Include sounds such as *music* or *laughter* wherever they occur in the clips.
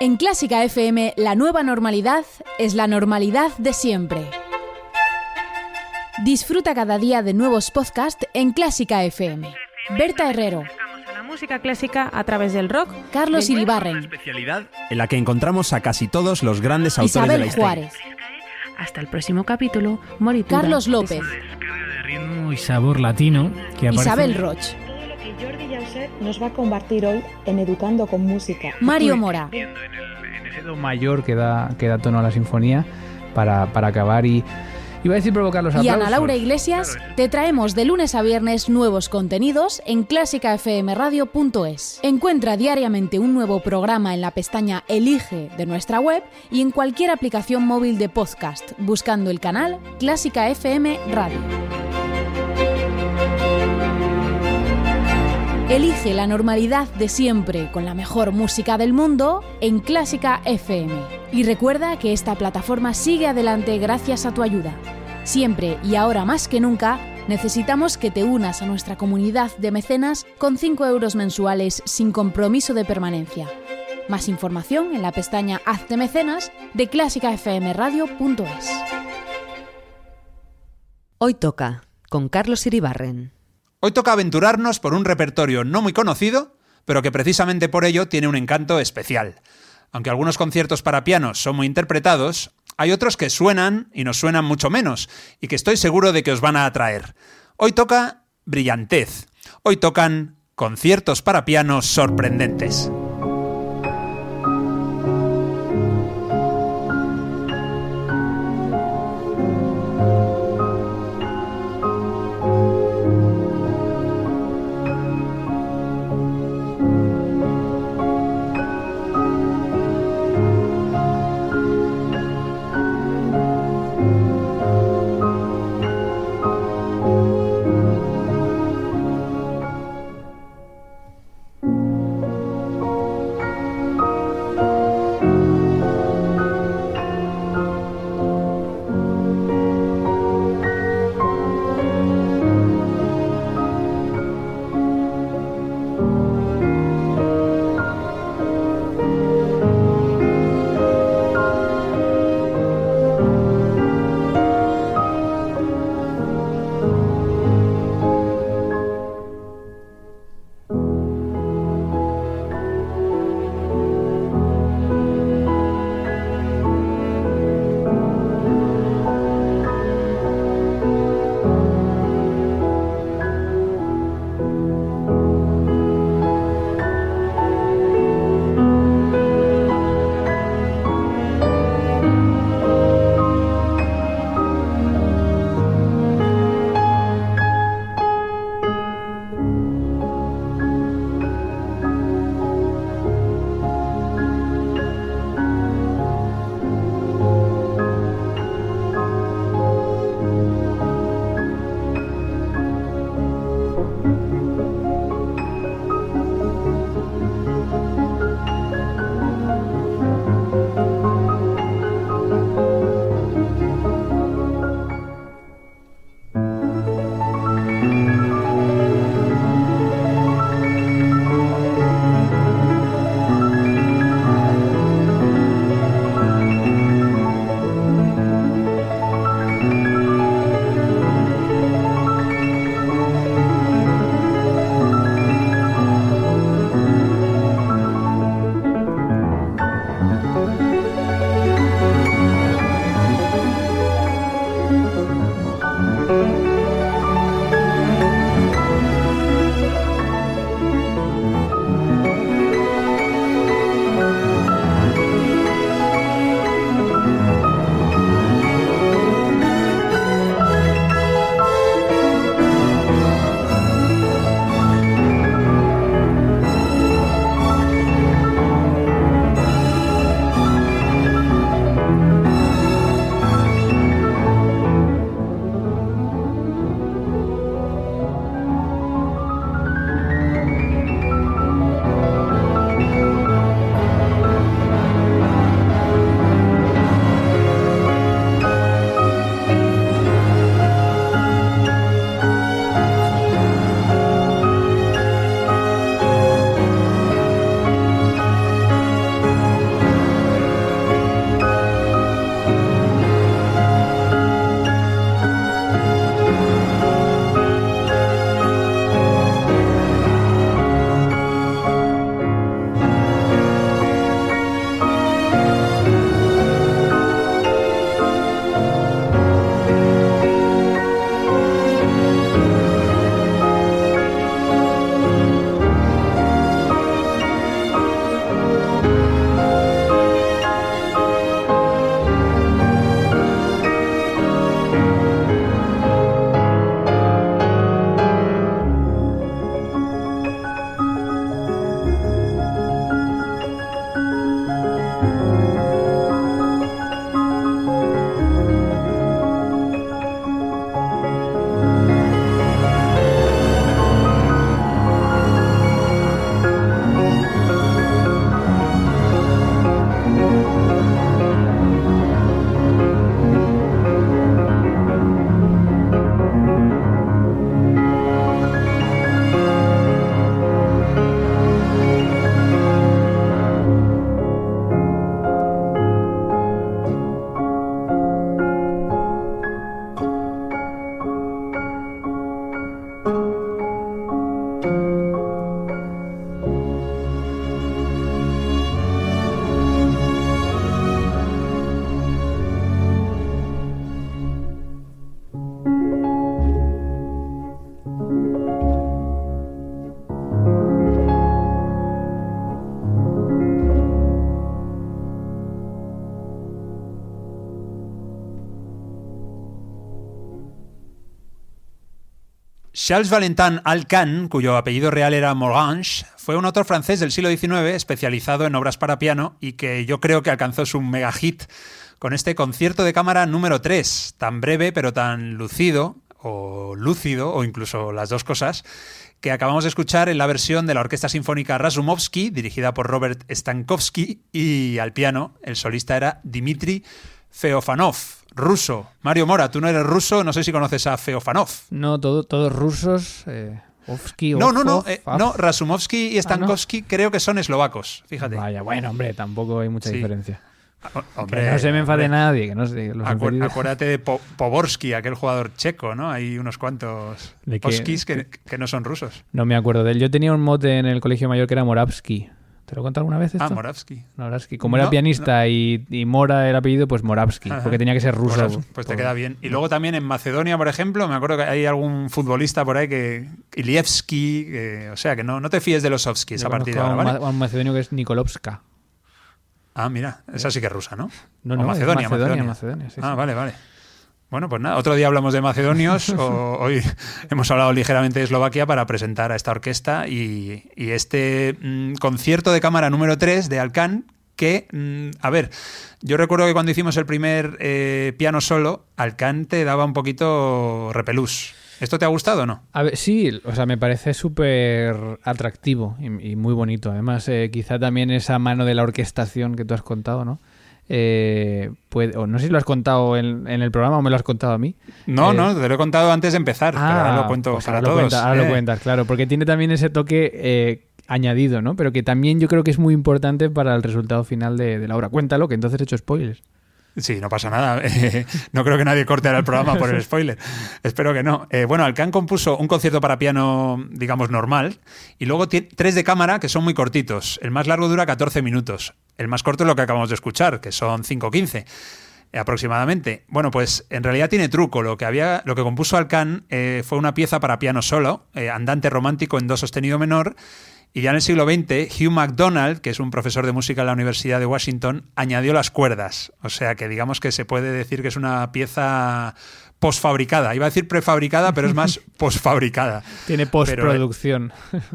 En Clásica FM, la nueva normalidad es la normalidad de siempre. Disfruta cada día de nuevos podcasts en Clásica FM. Berta Herrero, la música clásica a través del rock. Carlos Iribarren, especialidad en la que encontramos a casi todos los grandes autores de la Isabel historia. Juárez, Hasta el próximo capítulo, Moritura. Carlos López, de ritmo y sabor latino que aparece Isabel Roch, nos va a compartir hoy en Educando con Música. Mario Mora, en, el, en ese do mayor que da, que da tono a la sinfonía para, para acabar y iba a decir provocar los y. Ana Laura Iglesias, te traemos de lunes a viernes nuevos contenidos en clásicafmradio.es. Encuentra diariamente un nuevo programa en la pestaña Elige de nuestra web y en cualquier aplicación móvil de podcast, buscando el canal Clásica FM Radio. Elige la normalidad de siempre con la mejor música del mundo en Clásica FM. Y recuerda que esta plataforma sigue adelante gracias a tu ayuda. Siempre y ahora más que nunca, necesitamos que te unas a nuestra comunidad de mecenas con 5 euros mensuales sin compromiso de permanencia. Más información en la pestaña Hazte mecenas de clásicafmradio.es. Hoy toca con Carlos Iribarren. Hoy toca aventurarnos por un repertorio no muy conocido, pero que precisamente por ello tiene un encanto especial. Aunque algunos conciertos para piano son muy interpretados, hay otros que suenan y nos suenan mucho menos, y que estoy seguro de que os van a atraer. Hoy toca brillantez. Hoy tocan conciertos para piano sorprendentes. Charles Valentin Alcan, cuyo apellido real era Morange, fue un autor francés del siglo XIX especializado en obras para piano y que yo creo que alcanzó su mega hit con este concierto de cámara número 3, tan breve pero tan lucido o lúcido o incluso las dos cosas, que acabamos de escuchar en la versión de la Orquesta Sinfónica Razumovsky, dirigida por Robert Stankowski, y al piano el solista era Dmitry Feofanov, ruso. Mario Mora, tú no eres ruso, no sé si conoces a Feofanov. No, todo, todos rusos. Eh, Ofsky, No, no, no, eh, no, Razumovsky y Ah, Stankowski creo que son eslovacos, fíjate. Vaya, bueno, hombre, tampoco hay mucha Sí. diferencia. Que no se me enfade hombre, nadie, que no sé. Los acu- infelices- acuérdate de Po- Poborsky, aquel jugador checo, ¿no? Hay unos cuantos. Poskis que, que no son rusos. No me acuerdo de él. Yo tenía un mote en el colegio mayor que era Moravsky. ¿Te lo he contado alguna vez esto? Ah, Moravsky. Moravsky. Como era No, pianista Y, y Mora el apellido, pues Moravsky, Ajá. porque tenía que ser ruso. Moravsky, Pues te por- queda bien. Y luego también en Macedonia, por ejemplo, me acuerdo que hay algún futbolista por ahí que. Ilievski, o sea, que no, no te fíes de los Ovskis a partir de ahora, un, ¿vale? un macedonio que es Nikolovska. Ah, mira, esa sí que es rusa, ¿no? No, no, Macedonia, Macedonia, Macedonia. Macedonia, sí, ah, sí. vale, vale. Bueno, pues nada, otro día hablamos de macedonios. o- *laughs* hoy hemos hablado ligeramente de Eslovaquia para presentar a esta orquesta y, y este mm, concierto de cámara número 3 de Alcan. Que, mm, a ver, yo recuerdo que cuando hicimos el primer eh, piano solo, Alcan te daba un poquito repelús. ¿Esto te ha gustado o no? A ver, sí, o sea, me parece súper atractivo y, y muy bonito. Además, eh, quizá también esa mano de la orquestación que tú has contado, ¿no? Eh, puede, o no sé si lo has contado en, en el programa o me lo has contado a mí. No, Eh, no, te lo he contado antes de empezar, pero ahora lo cuento pues para ahora lo todos. cuenta- ahora Eh, lo cuentas, claro, porque tiene también ese toque eh, añadido, ¿no? Pero que también yo creo que es muy importante para el resultado final de, de la obra. Cuéntalo, que entonces he hecho spoilers. Sí, no pasa nada. *laughs* No creo que nadie corte ahora el programa por el *laughs* spoiler. Espero que no. Eh, bueno, Alcan compuso un concierto para piano, digamos, normal, y luego tres de cámara que son muy cortitos. El más largo dura 14 minutos. El más corto es lo que acabamos de escuchar, que son 5.15 eh, aproximadamente. Bueno, pues en realidad tiene truco. Lo que había, lo que compuso Alcan eh, fue una pieza para piano solo, eh, andante romántico en do sostenido menor. Y ya en el siglo XX, Hugh MacDonald, que es un profesor de música en la Universidad de Washington, añadió las cuerdas. O sea que digamos que se puede decir que es una pieza posfabricada. Iba a decir prefabricada, pero es más *laughs* posfabricada. Tiene Pero, eh, postproducción.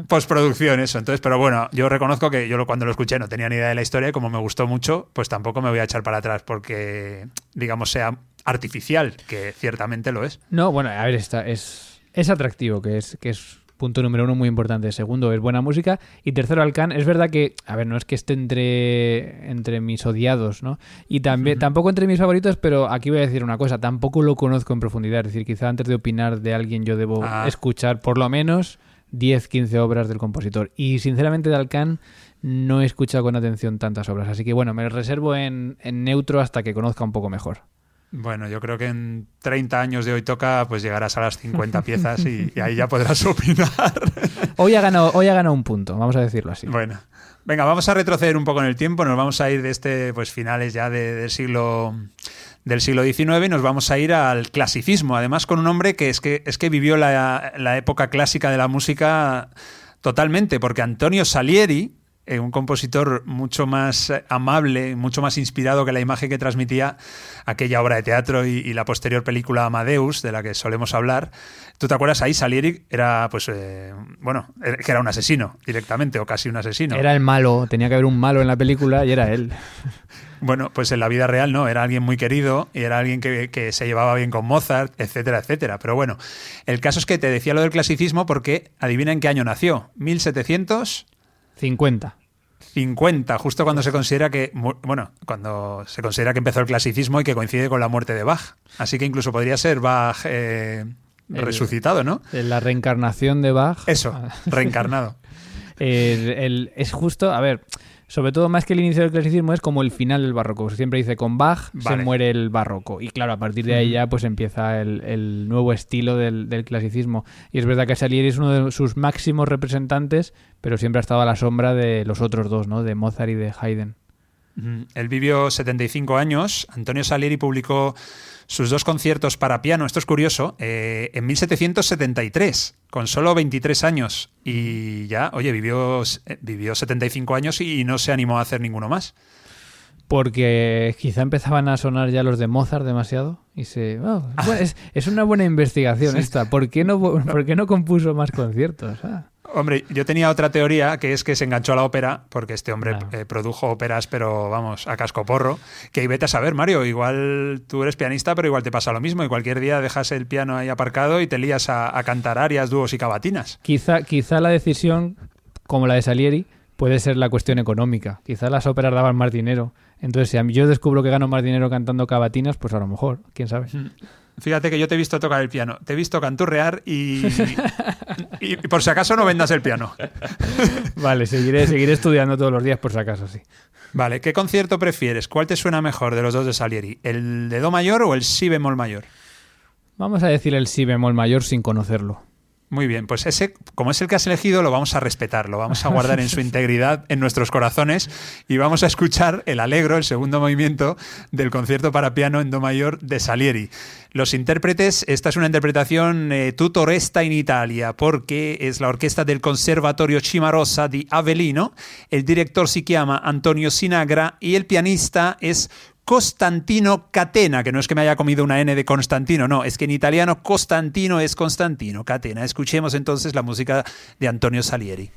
Postproducción, eso. Entonces, pero bueno, yo reconozco que yo cuando lo escuché no tenía ni idea de la historia y como me gustó mucho, pues tampoco me voy a echar para atrás porque, digamos, sea artificial, que ciertamente lo es. No, bueno, a ver, está, es, es atractivo, que es, que es punto número uno muy importante. Segundo, es buena música. Y tercero, Alcan, es verdad que, a ver, no es que esté entre, entre mis odiados, ¿no? Y también, tampoco entre mis favoritos, pero aquí voy a decir una cosa, tampoco lo conozco en profundidad. Es decir, quizá antes de opinar de alguien yo debo Ah. escuchar por lo menos 10, 15 obras del compositor. Y sinceramente de Alcan no he escuchado con atención tantas obras. Así que bueno, me reservo en, en neutro hasta que conozca un poco mejor. Bueno, yo creo que en 30 años de hoy toca, pues llegarás a las 50 *laughs* piezas y, y ahí ya podrás opinar. *laughs* Hoy ha ganado, hoy ha ganado un punto, vamos a decirlo así. Bueno, venga, vamos a retroceder un poco en el tiempo, nos vamos a ir de este, pues finales ya de- del siglo del siglo XIX y nos vamos a ir al clasicismo, además con un hombre que es que, es que vivió la, la época clásica de la música totalmente, porque Antonio Salieri, eh, un compositor mucho más eh, amable, mucho más inspirado que la imagen que transmitía aquella obra de teatro y, y la posterior película Amadeus, de la que solemos hablar. ¿Tú te acuerdas ahí? Salieri era, pues, eh, bueno, que era un asesino directamente, o casi un asesino. Era el malo, tenía que haber un malo en la película y era él. *laughs* Bueno, pues en la vida real no, era alguien muy querido y era alguien que, que se llevaba bien con Mozart, etcétera, etcétera. Pero bueno, el caso es que te decía lo del clasicismo porque adivina en qué año nació. 1750, 50. justo cuando se considera que, bueno, cuando se considera que empezó el clasicismo y que coincide con la muerte de Bach. Así que incluso podría ser Bach eh, El- resucitado, ¿no? La reencarnación de Bach. Eso, Ah, reencarnado. *laughs* el- el- es justo, a ver, sobre todo más que el inicio del clasicismo es como el final del barroco. Siempre dice con Bach Vale. se muere el barroco. Y claro, a partir de ahí ya pues empieza el, el nuevo estilo del, del clasicismo. Y es verdad que Salieri es uno de sus máximos representantes, pero siempre ha estado a la sombra de los otros dos, ¿no? De Mozart y de Haydn. Él vivió 75 años. Antonio Salieri publicó sus dos conciertos para piano, esto es curioso, eh, en 1773, con solo 23 años. Y ya, oye, vivió, eh, vivió 75 años y no se animó a hacer ninguno más. porque quizá empezaban a sonar ya los de Mozart demasiado y se oh, *laughs* es una buena investigación esta ¿por qué no por qué no compuso más conciertos? Ah. Hombre, yo tenía otra teoría que es que se enganchó a la ópera, porque este hombre Claro. eh, produjo óperas, pero vamos, a cascoporro. Que vete a saber, Mario, igual tú eres pianista, pero igual te pasa lo mismo. Y cualquier día dejas el piano ahí aparcado y te lías a, a cantar arias, dúos y cavatinas. Quizá, quizá la decisión, como la de Salieri, puede ser la cuestión económica. Quizá las óperas daban más dinero. Entonces, si yo descubro que gano más dinero cantando cavatinas, pues a lo mejor, quién sabe. Fíjate que yo te he visto tocar el piano, te he visto canturrear y, y, y por si acaso no vendas el piano. Vale, seguiré, seguiré estudiando todos los días por si acaso, sí. Vale, ¿qué concierto prefieres? ¿Cuál te suena mejor de los dos de Salieri? ¿El de Do mayor o el Si bemol mayor? Vamos a decir el si bemol mayor sin conocerlo. Muy bien, pues ese, como es el que has elegido, lo vamos a respetar, lo vamos a guardar en su *laughs* integridad en nuestros corazones y vamos a escuchar el alegro, el segundo movimiento del concierto para piano en Do mayor de Salieri. Los intérpretes, esta es una interpretación eh, tutoresta in Italia, porque es la orquesta del Conservatorio Cimarosa di Avellino, el director se llama Antonio Sinagra y el pianista es Costantino Catena, que no es que me haya comido una N de Constantino, no, es que en italiano Costantino es Constantino Catena. Escuchemos entonces la música de Antonio Salieri.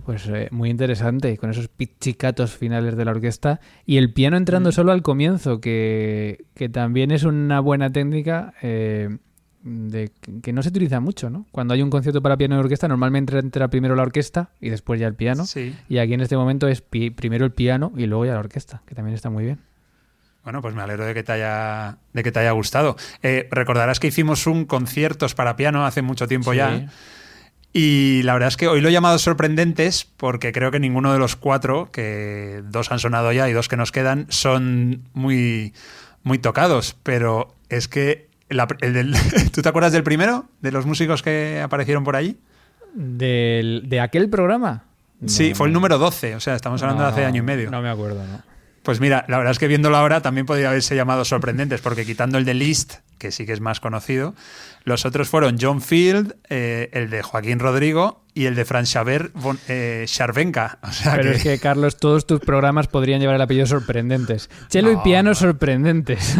Bueno, pues eh, muy interesante, con esos pizzicatos finales de la orquesta y el piano entrando Mm. solo al comienzo, que, que también es una buena técnica eh, de, que no se utiliza mucho, ¿no? Cuando hay un concierto para piano y orquesta, normalmente entra primero la orquesta y después ya el piano. Sí. Y aquí en este momento es pi- primero el piano y luego ya la orquesta, que también está muy bien. Bueno, pues me alegro de que te haya, de que te haya gustado. Eh, recordarás que hicimos un conciertos para piano hace mucho tiempo Sí. ya. Y la verdad es que hoy lo he llamado sorprendentes porque creo que ninguno de los cuatro, que dos han sonado ya y dos que nos quedan, son muy, muy tocados. Pero es que la- el del- *laughs* ¿tú te acuerdas del primero? ¿De los músicos que aparecieron por allí? Del, ¿De aquel programa? Sí, No, fue el número 12, o sea, estamos hablando de hace año y medio. No me acuerdo, ¿no? Pues mira, la verdad es que viéndolo ahora también podría haberse llamado sorprendentes, porque quitando el de Liszt, que sí que es más conocido, los otros fueron John Field, eh, el de Joaquín Rodrigo y el de Franz Xaver eh, Scharvenka. *laughs* O sea Pero que, es que, Carlos, todos tus programas podrían llevar el apellido sorprendentes. Chelo y No, piano no. sorprendentes.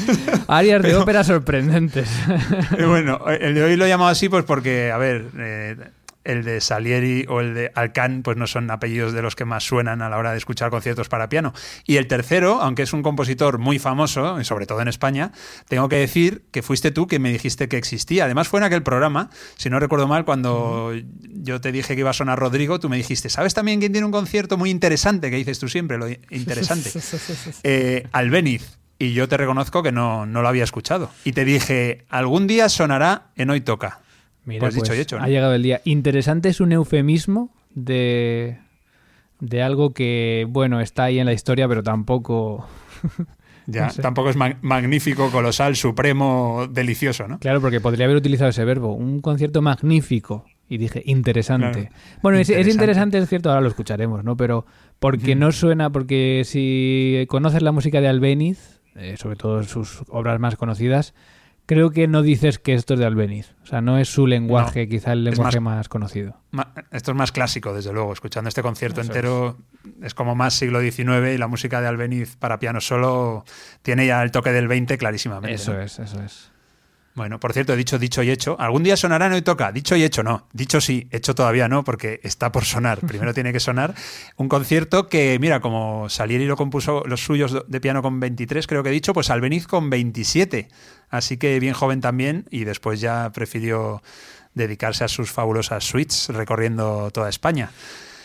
*laughs* Arias de ópera sorprendentes. *laughs* Bueno, el de hoy lo he llamado así pues porque, a ver, eh, el de Salieri o el de Alcan pues no son apellidos de los que más suenan a la hora de escuchar conciertos para piano. Y el tercero, aunque es un compositor muy famoso, y sobre todo en España, tengo que decir que fuiste tú que me dijiste que existía. Además fue en aquel programa, si no recuerdo mal, cuando yo te dije que iba a sonar Rodrigo, tú me dijiste, ¿sabes también quién tiene un concierto muy interesante? Que dices tú siempre, lo interesante. *laughs* eh, Albéniz. Y yo te reconozco que no, no lo había escuchado. Y te dije, algún día sonará en Hoy Toca. Mira, Pues dicho y hecho, ¿no? Ha llegado el día. Interesante es un eufemismo de, de algo que, bueno, está ahí en la historia, pero tampoco... *laughs* Ya, No sé. tampoco es mag- magnífico, colosal, supremo, delicioso, ¿no? Claro, porque podría haber utilizado ese verbo. Un concierto magnífico. Y dije, interesante. Claro. Bueno, es- Es, Interesante. es cierto, ahora lo escucharemos, ¿no? Pero porque no suena, porque si conoces la música de Albéniz, eh, sobre todo sus obras más conocidas, creo que no dices que esto es de Albéniz. O sea, no es su lenguaje, quizá el lenguaje más- más... conocido. Esto es más clásico, desde luego. Escuchando este concierto Eso entero es. como más siglo XIX y la música de Albéniz para piano solo tiene ya el toque del 20 clarísimamente. Eso ¿no? es, eso es. Bueno, por cierto, he dicho dicho y hecho. Algún día sonará en Hoy Toca. Dicho y hecho no. Dicho sí, hecho todavía no, porque está por sonar. *laughs* Primero tiene que sonar un concierto que, mira, como Salieri lo compuso los suyos de piano con 23, creo que he dicho, pues Albeniz con 27. Así que bien joven también y después ya prefirió dedicarse a sus fabulosas suites recorriendo toda España.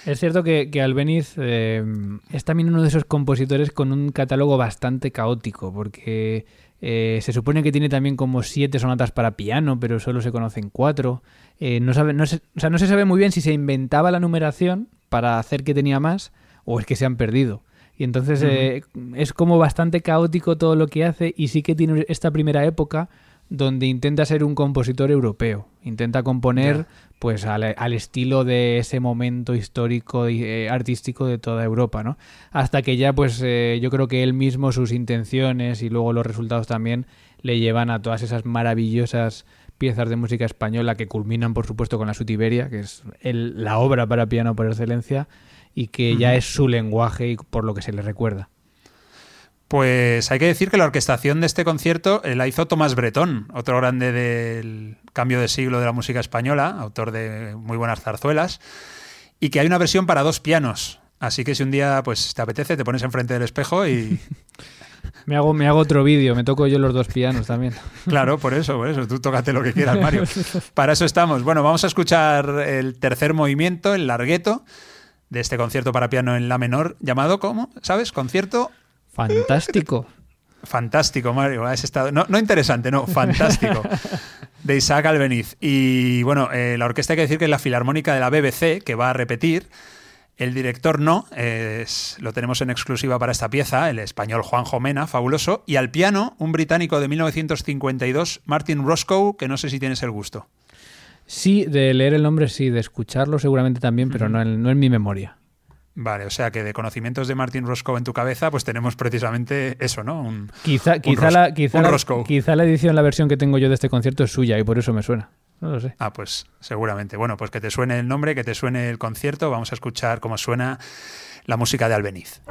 Es cierto que, que Albéniz eh, es también uno de esos compositores con un catálogo bastante caótico, porque eh, se supone que tiene también como siete sonatas para piano, pero solo se conocen cuatro. Eh, no, sabe, no, se, o sea, no se sabe muy bien si se inventaba la numeración para hacer que tenía más o es que se han perdido. Y entonces eh, es como bastante caótico todo lo que hace y sí que tiene esta primera época donde intenta ser un compositor europeo. Intenta componer pues al, al estilo de ese momento histórico y eh, artístico de toda Europa, ¿no? Hasta que ya pues eh, yo creo que él mismo sus intenciones y luego los resultados también le llevan a todas esas maravillosas piezas de música española que culminan por supuesto con la Sutiberia, que es el- la obra para piano por excelencia y que ya es su lenguaje y por lo que se le recuerda. Pues hay que decir que la orquestación de este concierto eh, la hizo Tomás Bretón, otro grande del cambio de siglo de la música española, autor de muy buenas zarzuelas, y que hay una versión para dos pianos. Así que si un día pues te apetece, te pones enfrente del espejo y *laughs* Me hago, me hago otro vídeo, me toco yo los dos pianos también. claro, por eso, por eso, tú tócate lo que quieras, Mario. *laughs* Para eso estamos. Bueno, vamos a escuchar el tercer movimiento, el largueto de este concierto para piano en la menor, llamado ¿cómo? ¿Sabes? Concierto Fantástico. Fantástico, Mario. Has estado... no, no interesante, no, fantástico. *laughs* De Isaac Albeniz. Y bueno, eh, la orquesta hay que decir que es la Filarmónica de la BBC, que va a repetir. El director no, es- lo tenemos en exclusiva para esta pieza, el español Juanjo Mena, fabuloso. Y al piano, un británico de 1952, Martin Roscoe, que no sé si tienes el gusto. Sí, de leer el nombre sí, de escucharlo seguramente también, pero no en, no en mi memoria. Vale, o sea que de conocimientos de Martin Roscoe en tu cabeza, pues tenemos precisamente eso, ¿no? Un- Quizá, quizá, la, quizá la edición, la versión que tengo yo de este concierto es suya y por eso me suena. No lo sé. Ah, pues seguramente. Bueno, pues que te suene el nombre, que te suene el concierto. Vamos a escuchar cómo suena la música de Albeniz.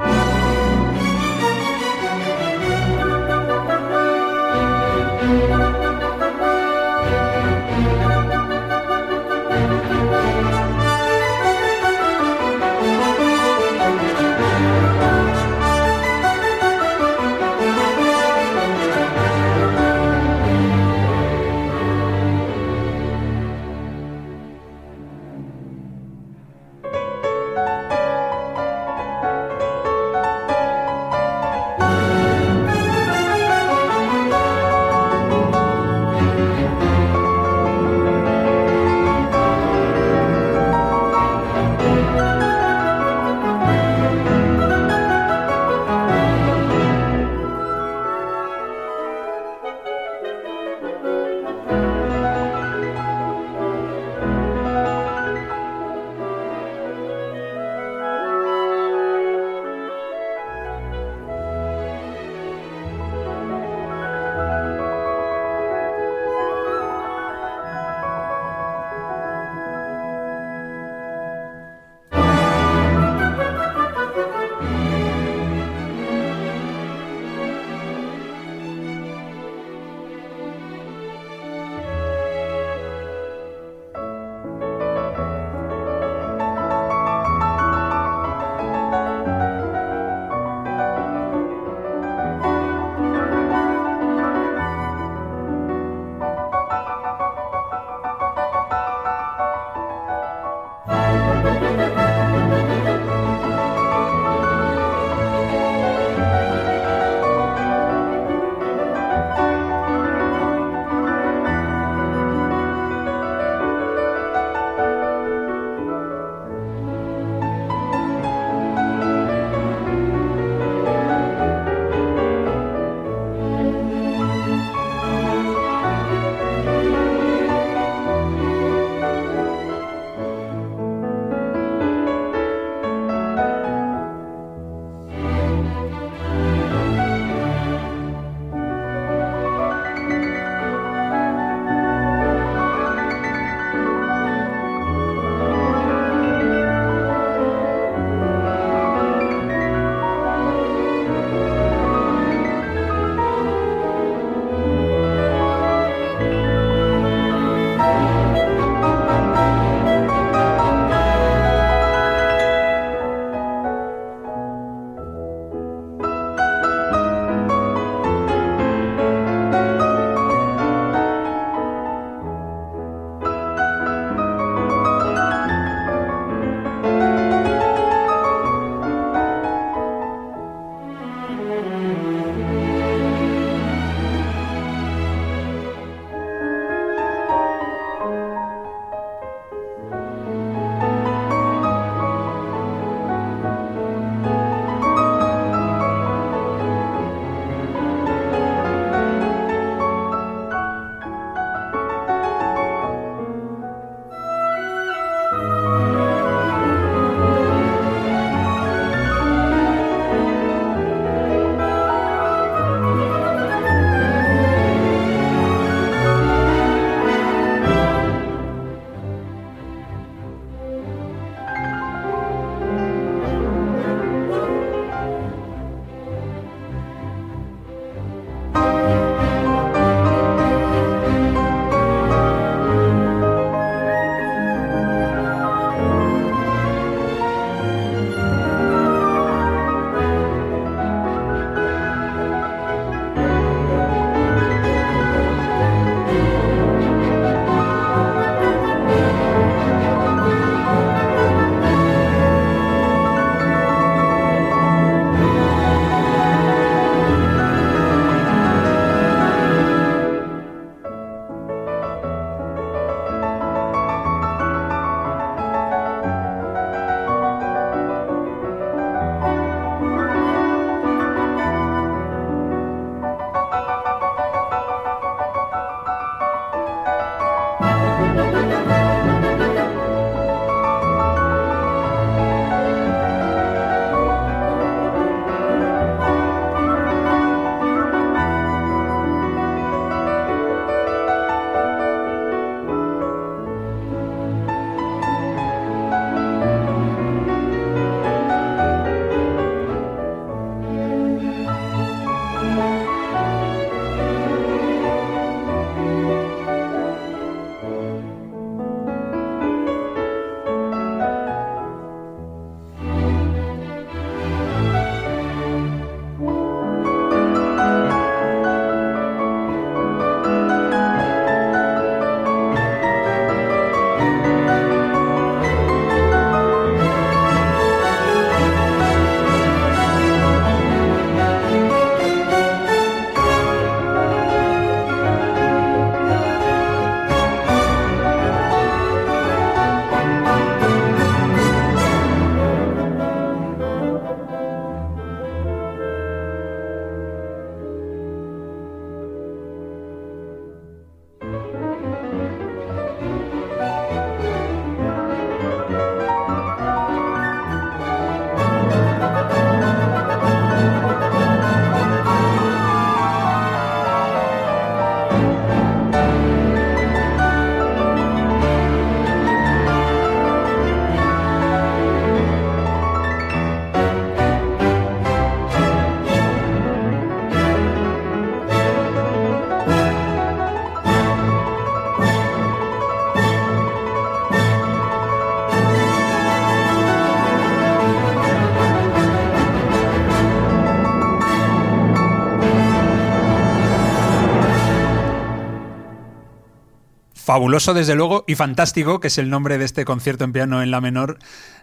Fabuloso desde luego y fantástico, que es el nombre de este concierto en piano en la menor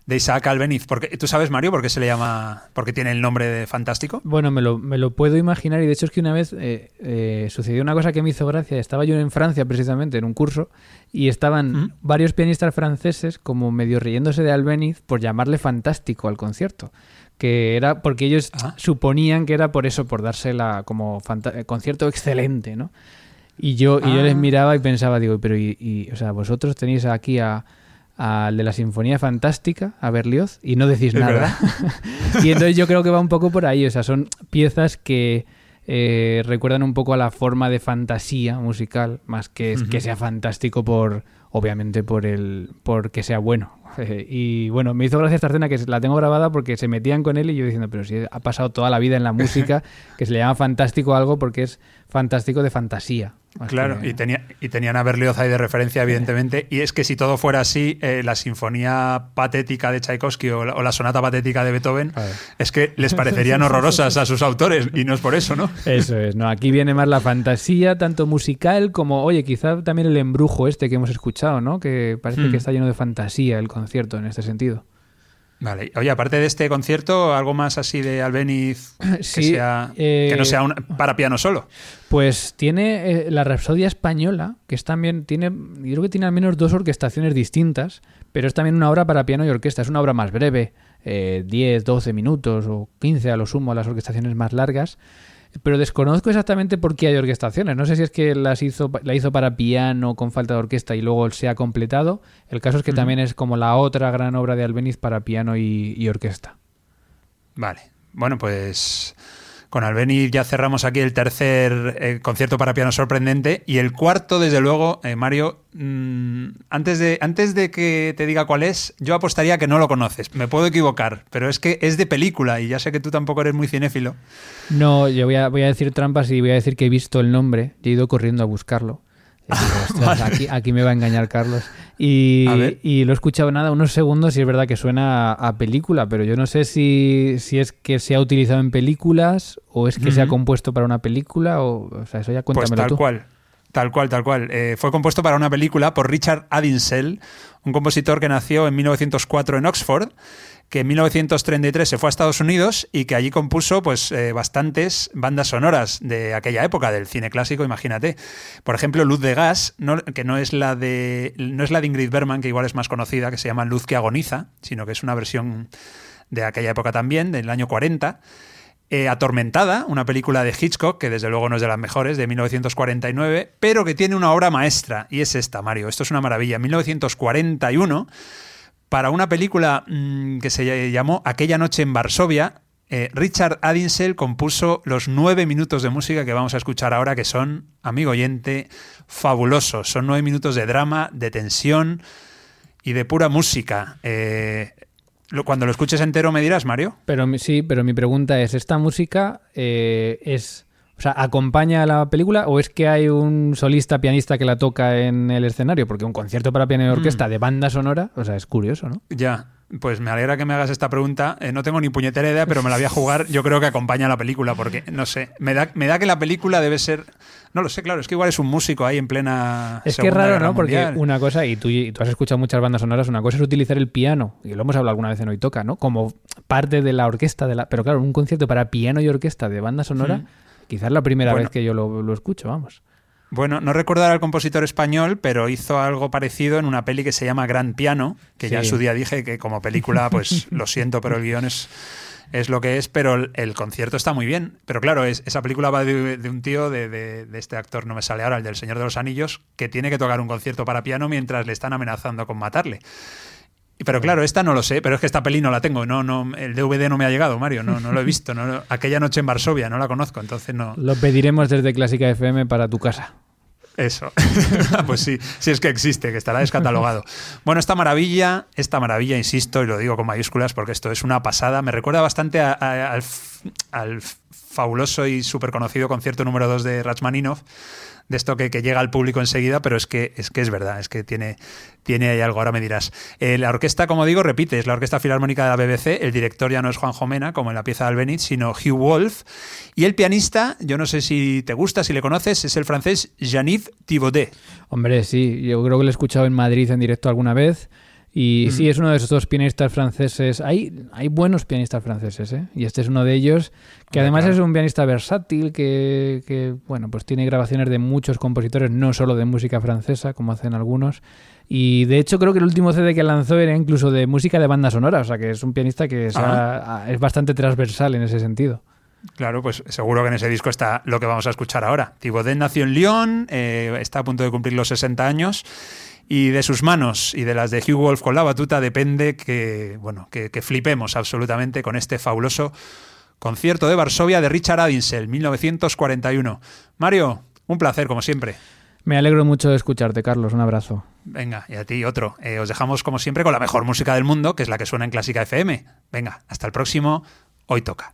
de Isaac Albeniz. Porque, ¿Tú sabes, Mario, por qué se le llama, por qué tiene el nombre de fantástico? Bueno, me lo, me lo puedo imaginar y de hecho es que una vez eh, eh, sucedió una cosa que me hizo gracia. Estaba yo en Francia precisamente en un curso y estaban ¿Mm? varios pianistas franceses como medio riéndose de Albeniz por llamarle fantástico al concierto. Que era porque ellos Ah. suponían que era por eso, por dársela como concierto excelente, ¿no? Y yo, y yo Ah. les miraba y pensaba, digo, pero y, y, o sea, vosotros tenéis aquí a al de la Sinfonía Fantástica, a Berlioz, y no decís Es nada. *laughs* y entonces yo creo que va un poco por ahí, o sea, son piezas que eh, recuerdan un poco a la forma de fantasía musical, más que, es- que sea fantástico por, obviamente, por el, por que sea bueno. Y bueno, me hizo gracia esta escena que la tengo grabada porque se metían con él y yo diciendo, pero si ha pasado toda la vida en la *laughs* música, que se le llama fantástico algo porque es fantástico de fantasía. Claro, que- y, tenía, y tenían a Berlioz ahí de referencia, *laughs* evidentemente. Y es que si todo fuera así, eh, la sinfonía patética de Tchaikovsky o la, o la sonata patética de Beethoven, es que les *laughs* parecerían horrorosas a sus autores. Y no es por eso, ¿no? Eso es, no, aquí viene más la fantasía, tanto musical como, oye, quizá también el embrujo este que hemos escuchado, ¿no? Que parece Hmm. que está lleno de fantasía el concierto en este sentido. Vale. Oye, aparte de este concierto, algo más así de Albeniz *clears throat* que, Sí, sea, eh, que no sea un- para piano solo. Pues tiene eh, la Rapsodia Española, que es también, tiene, yo creo que tiene al menos dos orquestaciones distintas, pero es también una obra para piano y orquesta, es una obra más breve, eh, 10, 12 minutos o 15 a lo sumo, las orquestaciones más largas. Pero desconozco exactamente por qué hay orquestaciones. No sé si es que las hizo, la hizo para piano con falta de orquesta y luego se ha completado. El caso es que también es como la otra gran obra de Albeniz para piano y, y orquesta. Vale. Bueno, pues con Albeniz ya cerramos aquí el tercer eh, concierto para piano sorprendente. Y el cuarto, desde luego, eh, Mario, mm, antes, de, antes de que te diga cuál es, yo apostaría que no lo conoces. Me puedo equivocar, pero es que es de película y ya sé que tú tampoco eres muy cinéfilo. No, yo voy a, voy a decir trampas y voy a decir que he visto el nombre he ido corriendo a buscarlo. Y digo, *laughs* "Ostras, aquí, aquí me va a engañar Carlos. Y, lo he escuchado nada, unos segundos y es verdad que suena a, película, pero yo no sé si, si es que se ha utilizado en películas o es que se ha compuesto para una película o, o sea, eso ya Pues cuéntamelo tal tú. cual. Tal cual, tal cual. Eh, fue compuesto para una película por Richard Adinsel, un compositor que nació en 1904 en Oxford, que en 1933 se fue a Estados Unidos y que allí compuso pues eh, bastantes bandas sonoras de aquella época del cine clásico, imagínate. Por ejemplo, Luz de gas, que no es la de no es la de Ingrid Bergman, que igual es más conocida, que se llama Luz que agoniza, sino que es una versión de aquella época también, del año 40. Eh, Atormentada, una película de Hitchcock, que desde luego no es de las mejores, de 1949, pero que tiene una obra maestra, y es esta, Mario. Esto es una maravilla. En 1941, para una película mm, que se llamó Aquella noche en Varsovia, eh, Richard Adinsel compuso los nueve minutos de música que vamos a escuchar ahora, que son, amigo oyente, fabulosos. Son nueve minutos de drama, de tensión y de pura música. Eh, cuando lo escuches entero me dirás, Mario. Pero sí, pero mi pregunta es, ¿esta música eh, es, o sea, acompaña a la película o es que hay un solista pianista que la toca en el escenario? Porque un concierto para piano y orquesta de banda sonora, o sea, es curioso, ¿no? Ya, pues me alegra que me hagas esta pregunta. Eh, no tengo ni puñetera idea, pero me la voy a jugar. Yo creo que acompaña a la película, porque no sé, me da, me da que la película debe ser. No lo sé, claro, es que igual es un músico ahí en plena. Es que Segunda raro, ¿no? Porque una cosa, y tú, y tú has escuchado muchas bandas sonoras, una cosa es utilizar el piano, y lo hemos hablado alguna vez en Hoy Toca, ¿no? Como parte de la orquesta, de la pero claro, un concierto para piano y orquesta de banda sonora. Quizás la primera Bueno. vez que yo lo, lo escucho, vamos. Bueno, no recuerdo ahora al compositor español, pero hizo algo parecido en una peli que se llama Gran Piano, que ya en su día dije que como película, pues *laughs* lo siento, pero el guion es, es lo que es, pero el, el concierto está muy bien. Pero claro, es, esa película va de, de un tío, de, de- de este actor, no me sale ahora, el del Señor de los Anillos, que tiene que tocar un concierto para piano mientras le están amenazando con matarle. Pero claro, esta no lo sé, pero es que esta peli no la tengo, no, no, el DVD no me ha llegado, Mario, no, no lo he *laughs* visto. no aquella noche en Varsovia no la conozco, entonces no. Lo pediremos desde Clásica FM para tu casa. Eso. *laughs* pues sí, sí es que existe, que estará descatalogado. *laughs* Bueno, esta maravilla, esta maravilla, insisto, y lo digo con mayúsculas porque esto es una pasada, me recuerda bastante a- a- al, fabuloso y súper conocido concierto número 2 de Rachmaninoff de esto que, llega al público enseguida, pero es que es, que es verdad, es que tiene, tiene ahí algo, ahora me dirás. Eh, la orquesta, como digo, repite, es la Orquesta Filarmónica de la BBC, el director ya no es Juan Jomena, como en la pieza de Albeniz, sino Hugh Wolf, y el pianista, yo no sé si te gusta, si le conoces, es el francés Jean-Yves Thibaudet. Hombre, sí, yo creo que lo he escuchado en Madrid en directo alguna vez. Y sí, es uno de esos dos pianistas franceses. Hay, hay buenos pianistas franceses, ¿eh? Y este es uno de ellos, que además es un pianista versátil, que, que, bueno, pues tiene grabaciones de muchos compositores, no solo de música francesa, como hacen algunos. Y de hecho creo que el último CD que lanzó era incluso de música de banda sonora, o sea que es un pianista que es, a, es bastante transversal en ese sentido. Claro, pues seguro que en ese disco está lo que vamos a escuchar ahora. Thibaudet nació en Lyon, eh, está a punto de cumplir los 60 años y de sus manos y de las de Hugh Wolf con la batuta depende que, bueno, que, que flipemos absolutamente con este fabuloso concierto de Varsovia de Richard Adinsel, 1941. Mario, un placer como siempre. Me alegro mucho de escucharte, Carlos. Un abrazo. Venga, y a ti otro. Eh, os dejamos como siempre con la mejor música del mundo, que es la que suena en Clásica FM. Venga, hasta el próximo. Hoy toca.